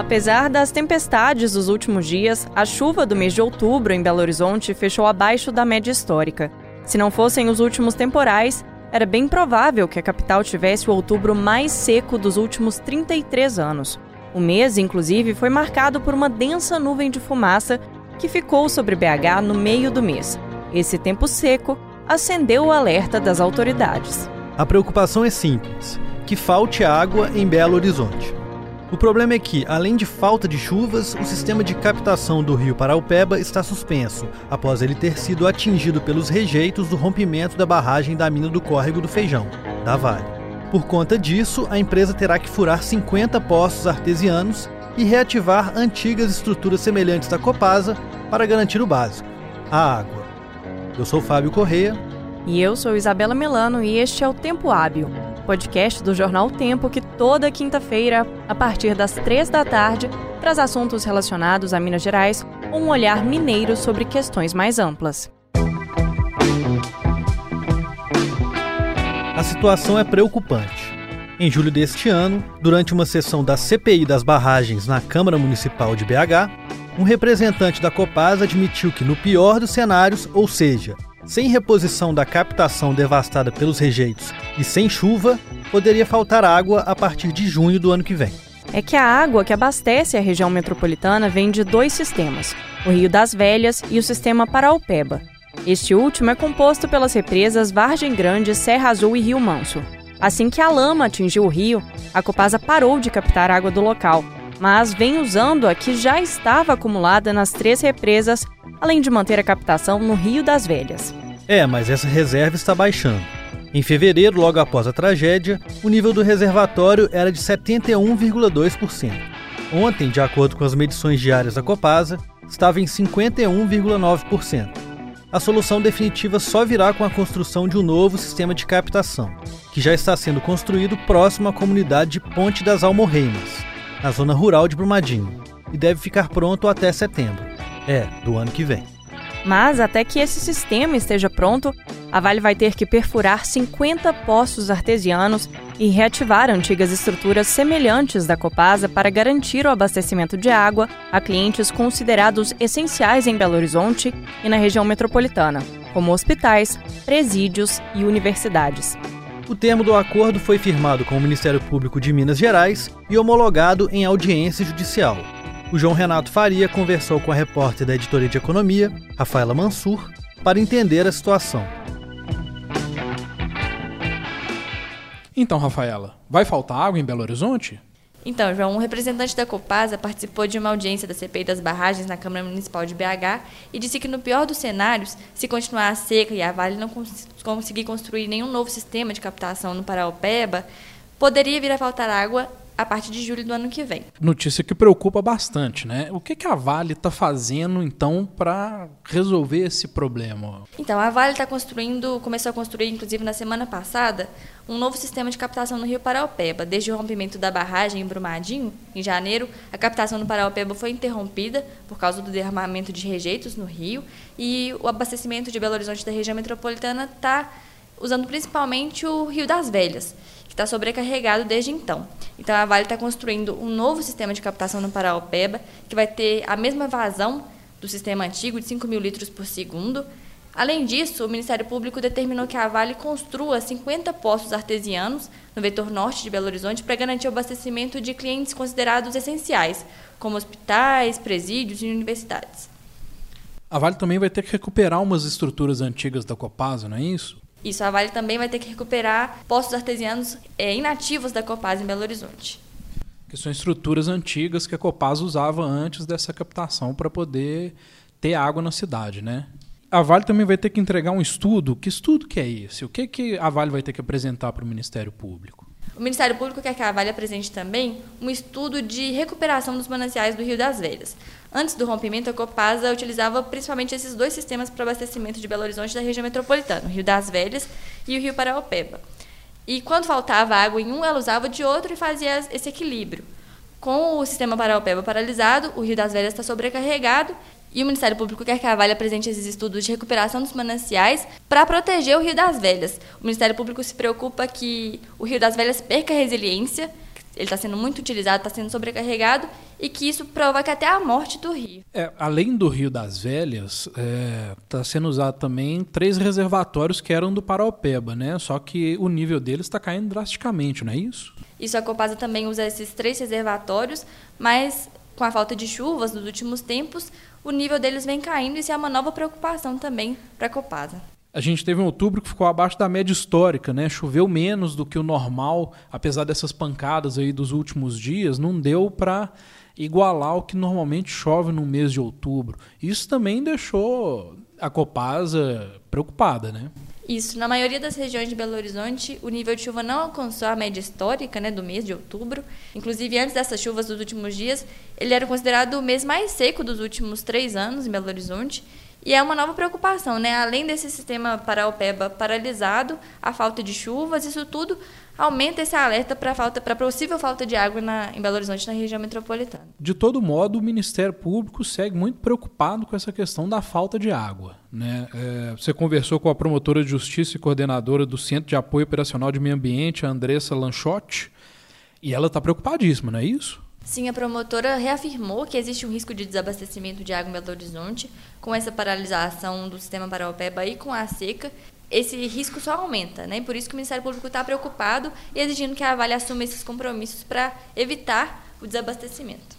Apesar das tempestades dos últimos dias, a chuva do mês de outubro em Belo Horizonte fechou abaixo da média histórica. Se não fossem os últimos temporais, era bem provável que a capital tivesse o outubro mais seco dos últimos 33 anos. O mês, inclusive, foi marcado por uma densa nuvem de fumaça que ficou sobre BH no meio do mês. Esse tempo seco acendeu o alerta das autoridades. A preocupação é simples: que falte água em Belo Horizonte. O problema é que, além de falta de chuvas, o sistema de captação do rio Paraupeba está suspenso, após ele ter sido atingido pelos rejeitos do rompimento da barragem da mina do córrego do Feijão, da Vale. Por conta disso, a empresa terá que furar 50 poços artesianos e reativar antigas estruturas semelhantes da Copasa para garantir o básico: a água. Eu sou Fábio Correia. E eu sou Isabela Melano e este é o Tempo Hábil podcast do jornal Tempo, que toda quinta-feira, a partir das três da tarde, traz assuntos relacionados a Minas Gerais com um olhar mineiro sobre questões mais amplas. A situação é preocupante. Em julho deste ano, durante uma sessão da CPI das barragens na Câmara Municipal de BH, um representante da Copasa admitiu que, no pior dos cenários, ou seja, sem reposição da captação devastada pelos rejeitos e sem chuva, poderia faltar água a partir de junho do ano que vem. É que a água que abastece a região metropolitana vem de dois sistemas, o Rio das Velhas e o sistema Paraupeba. Este último é composto pelas represas Vargem Grande, Serra Azul e Rio Manso. Assim que a lama atingiu o rio, a Copasa parou de captar água do local, mas vem usando a que já estava acumulada nas três represas além de manter a captação no Rio das Velhas. É, mas essa reserva está baixando. Em fevereiro, logo após a tragédia, o nível do reservatório era de 71,2%. Ontem, de acordo com as medições diárias da Copasa, estava em 51,9%. A solução definitiva só virá com a construção de um novo sistema de captação, que já está sendo construído próximo à comunidade de Ponte das Almorreimas, na zona rural de Brumadinho, e deve ficar pronto até setembro. É, do ano que vem. Mas até que esse sistema esteja pronto, a Vale vai ter que perfurar 50 poços artesianos e reativar antigas estruturas semelhantes da Copasa para garantir o abastecimento de água a clientes considerados essenciais em Belo Horizonte e na região metropolitana, como hospitais, presídios e universidades. O termo do acordo foi firmado com o Ministério Público de Minas Gerais e homologado em audiência judicial. O João Renato Faria conversou com a repórter da editoria de economia, Rafaela Mansur, para entender a situação. Então, Rafaela, vai faltar água em Belo Horizonte? Então, João, um representante da Copasa participou de uma audiência da CPI das barragens na Câmara Municipal de BH e disse que, no pior dos cenários, se continuar a seca e a Vale não cons conseguir construir nenhum novo sistema de captação no Paraupeba, poderia vir a faltar água a partir de julho do ano que vem. Notícia que preocupa bastante, né? O que, que a Vale está fazendo, então, para resolver esse problema? Então, a Vale está construindo, começou a construir, inclusive na semana passada, um novo sistema de captação no Rio Paraupeba. Desde o rompimento da barragem em Brumadinho, em janeiro, a captação no Paraupeba foi interrompida por causa do derramamento de rejeitos no rio e o abastecimento de Belo Horizonte da região metropolitana está usando principalmente o Rio das Velhas que está sobrecarregado desde então. Então a Vale está construindo um novo sistema de captação no Paraupeba, que vai ter a mesma vazão do sistema antigo, de 5 mil litros por segundo. Além disso, o Ministério Público determinou que a Vale construa 50 postos artesianos no vetor norte de Belo Horizonte para garantir o abastecimento de clientes considerados essenciais, como hospitais, presídios e universidades. A Vale também vai ter que recuperar umas estruturas antigas da Copasa, não é isso? Isso, a Vale também vai ter que recuperar postos artesianos é, inativos da Copasa em Belo Horizonte. Que são estruturas antigas que a Copasa usava antes dessa captação para poder ter água na cidade, né? A Vale também vai ter que entregar um estudo. Que estudo que é esse? O que, que a Vale vai ter que apresentar para o Ministério Público? O Ministério Público quer que a Vale apresente também um estudo de recuperação dos mananciais do Rio das Velhas. Antes do rompimento, a Copasa utilizava principalmente esses dois sistemas para abastecimento de Belo Horizonte da região metropolitana, o Rio das Velhas e o Rio Paraopeba. E quando faltava água em um, ela usava de outro e fazia esse equilíbrio. Com o sistema Paraopeba paralisado, o Rio das Velhas está sobrecarregado e o Ministério Público quer que a Vale apresente esses estudos de recuperação dos mananciais para proteger o Rio das Velhas. O Ministério Público se preocupa que o Rio das Velhas perca a resiliência, ele está sendo muito utilizado, está sendo sobrecarregado e que isso provoca até a morte do rio. É, além do Rio das Velhas, está é, tá sendo usado também três reservatórios que eram do Paraupeba, né? Só que o nível deles está caindo drasticamente, não é isso? Isso a Copasa também usa esses três reservatórios, mas com a falta de chuvas nos últimos tempos, o nível deles vem caindo e isso é uma nova preocupação também para a Copasa. A gente teve um outubro que ficou abaixo da média histórica, né? Choveu menos do que o normal, apesar dessas pancadas aí dos últimos dias, não deu para igualar o que normalmente chove no mês de outubro. Isso também deixou a Copasa preocupada, né? Isso. Na maioria das regiões de Belo Horizonte, o nível de chuva não alcançou a média histórica né, do mês de outubro. Inclusive, antes dessas chuvas dos últimos dias, ele era considerado o mês mais seco dos últimos três anos em Belo Horizonte. E é uma nova preocupação, né? Além desse sistema Paraupeba paralisado, a falta de chuvas, isso tudo aumenta esse alerta para falta, para possível falta de água na, em Belo Horizonte, na região metropolitana. De todo modo, o Ministério Público segue muito preocupado com essa questão da falta de água. Né? É, você conversou com a promotora de justiça e coordenadora do Centro de Apoio Operacional de Meio Ambiente, a Andressa Lanchotti, e ela está preocupadíssima, não é isso? Sim, a promotora reafirmou que existe um risco de desabastecimento de água em Belo Horizonte com essa paralisação do sistema Paraupeba e com a seca. Esse risco só aumenta, né? Por isso que o Ministério Público está preocupado e exigindo que a Vale assuma esses compromissos para evitar o desabastecimento.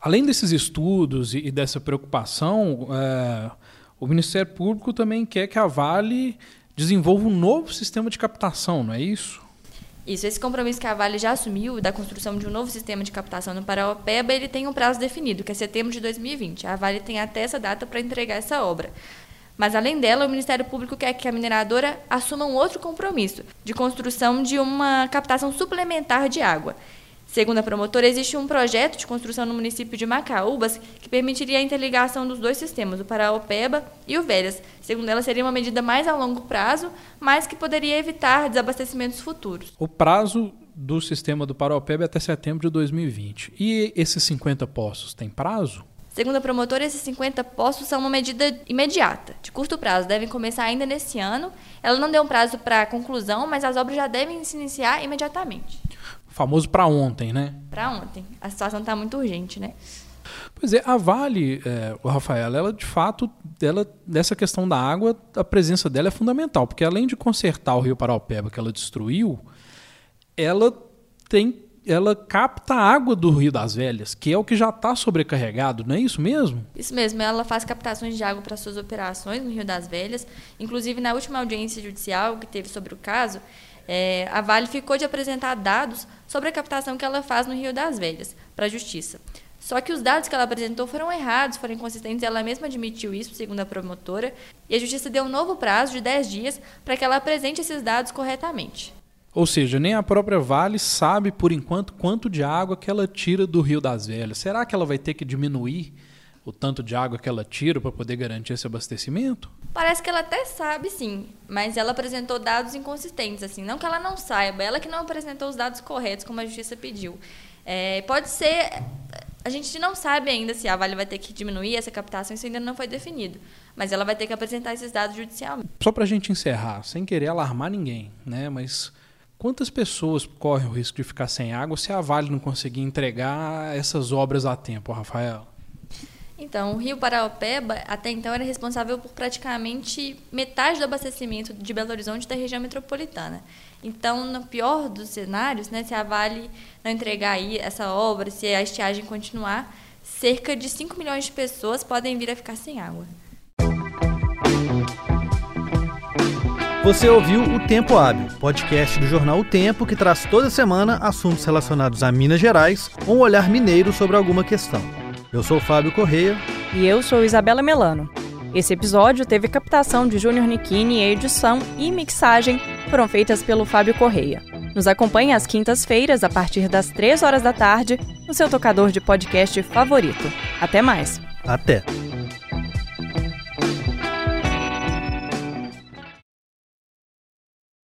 Além desses estudos e dessa preocupação, é, o Ministério Público também quer que a Vale desenvolva um novo sistema de captação, não é isso? Isso, esse compromisso que a Vale já assumiu da construção de um novo sistema de captação no Paraopeba, ele tem um prazo definido, que é setembro de 2020. A Vale tem até essa data para entregar essa obra. Mas, além dela, o Ministério Público quer que a mineradora assuma um outro compromisso, de construção de uma captação suplementar de água. Segundo a promotora, existe um projeto de construção no município de Macaúbas que permitiria a interligação dos dois sistemas, o Paraopeba e o Velhas. Segundo ela, seria uma medida mais a longo prazo, mas que poderia evitar desabastecimentos futuros. O prazo do sistema do Paraopeba é até setembro de 2020. E esses 50 postos têm prazo? Segundo a promotora, esses 50 postos são uma medida imediata, de curto prazo, devem começar ainda nesse ano. Ela não deu um prazo para conclusão, mas as obras já devem se iniciar imediatamente famoso para ontem, né? Para ontem. A situação está muito urgente, né? Pois é, a Vale, é, o Rafael, ela de fato, ela, nessa questão da água, a presença dela é fundamental, porque além de consertar o Rio Paraupeba que ela destruiu, ela tem, ela capta a água do Rio das Velhas, que é o que já está sobrecarregado, não é isso mesmo? Isso mesmo, ela faz captações de água para suas operações no Rio das Velhas, inclusive na última audiência judicial que teve sobre o caso, é, a Vale ficou de apresentar dados sobre a captação que ela faz no Rio das Velhas para a Justiça. Só que os dados que ela apresentou foram errados, foram inconsistentes, ela mesma admitiu isso, segundo a promotora, e a Justiça deu um novo prazo de 10 dias para que ela apresente esses dados corretamente. Ou seja, nem a própria Vale sabe, por enquanto, quanto de água que ela tira do Rio das Velhas. Será que ela vai ter que diminuir o tanto de água que ela tira para poder garantir esse abastecimento? Parece que ela até sabe, sim, mas ela apresentou dados inconsistentes, assim, não que ela não saiba, ela que não apresentou os dados corretos como a justiça pediu. É, pode ser, a gente não sabe ainda se a Vale vai ter que diminuir essa captação, isso ainda não foi definido, mas ela vai ter que apresentar esses dados judicialmente. Só para a gente encerrar, sem querer alarmar ninguém, né, mas quantas pessoas correm o risco de ficar sem água se a Vale não conseguir entregar essas obras a tempo, Rafael? Então, o Rio Paraopeba, até então, era responsável por praticamente metade do abastecimento de Belo Horizonte da região metropolitana. Então, no pior dos cenários, né, se a Vale não entregar aí essa obra, se a estiagem continuar, cerca de 5 milhões de pessoas podem vir a ficar sem água. Você ouviu o Tempo Hábil, podcast do jornal O Tempo que traz toda semana assuntos relacionados a Minas Gerais um olhar mineiro sobre alguma questão. Eu sou Fábio Correia. E eu sou Isabela Melano. Esse episódio teve captação de Júnior Nikini e edição e mixagem foram feitas pelo Fábio Correia. Nos acompanhe às quintas-feiras, a partir das 3 horas da tarde, no seu tocador de podcast favorito. Até mais. Até.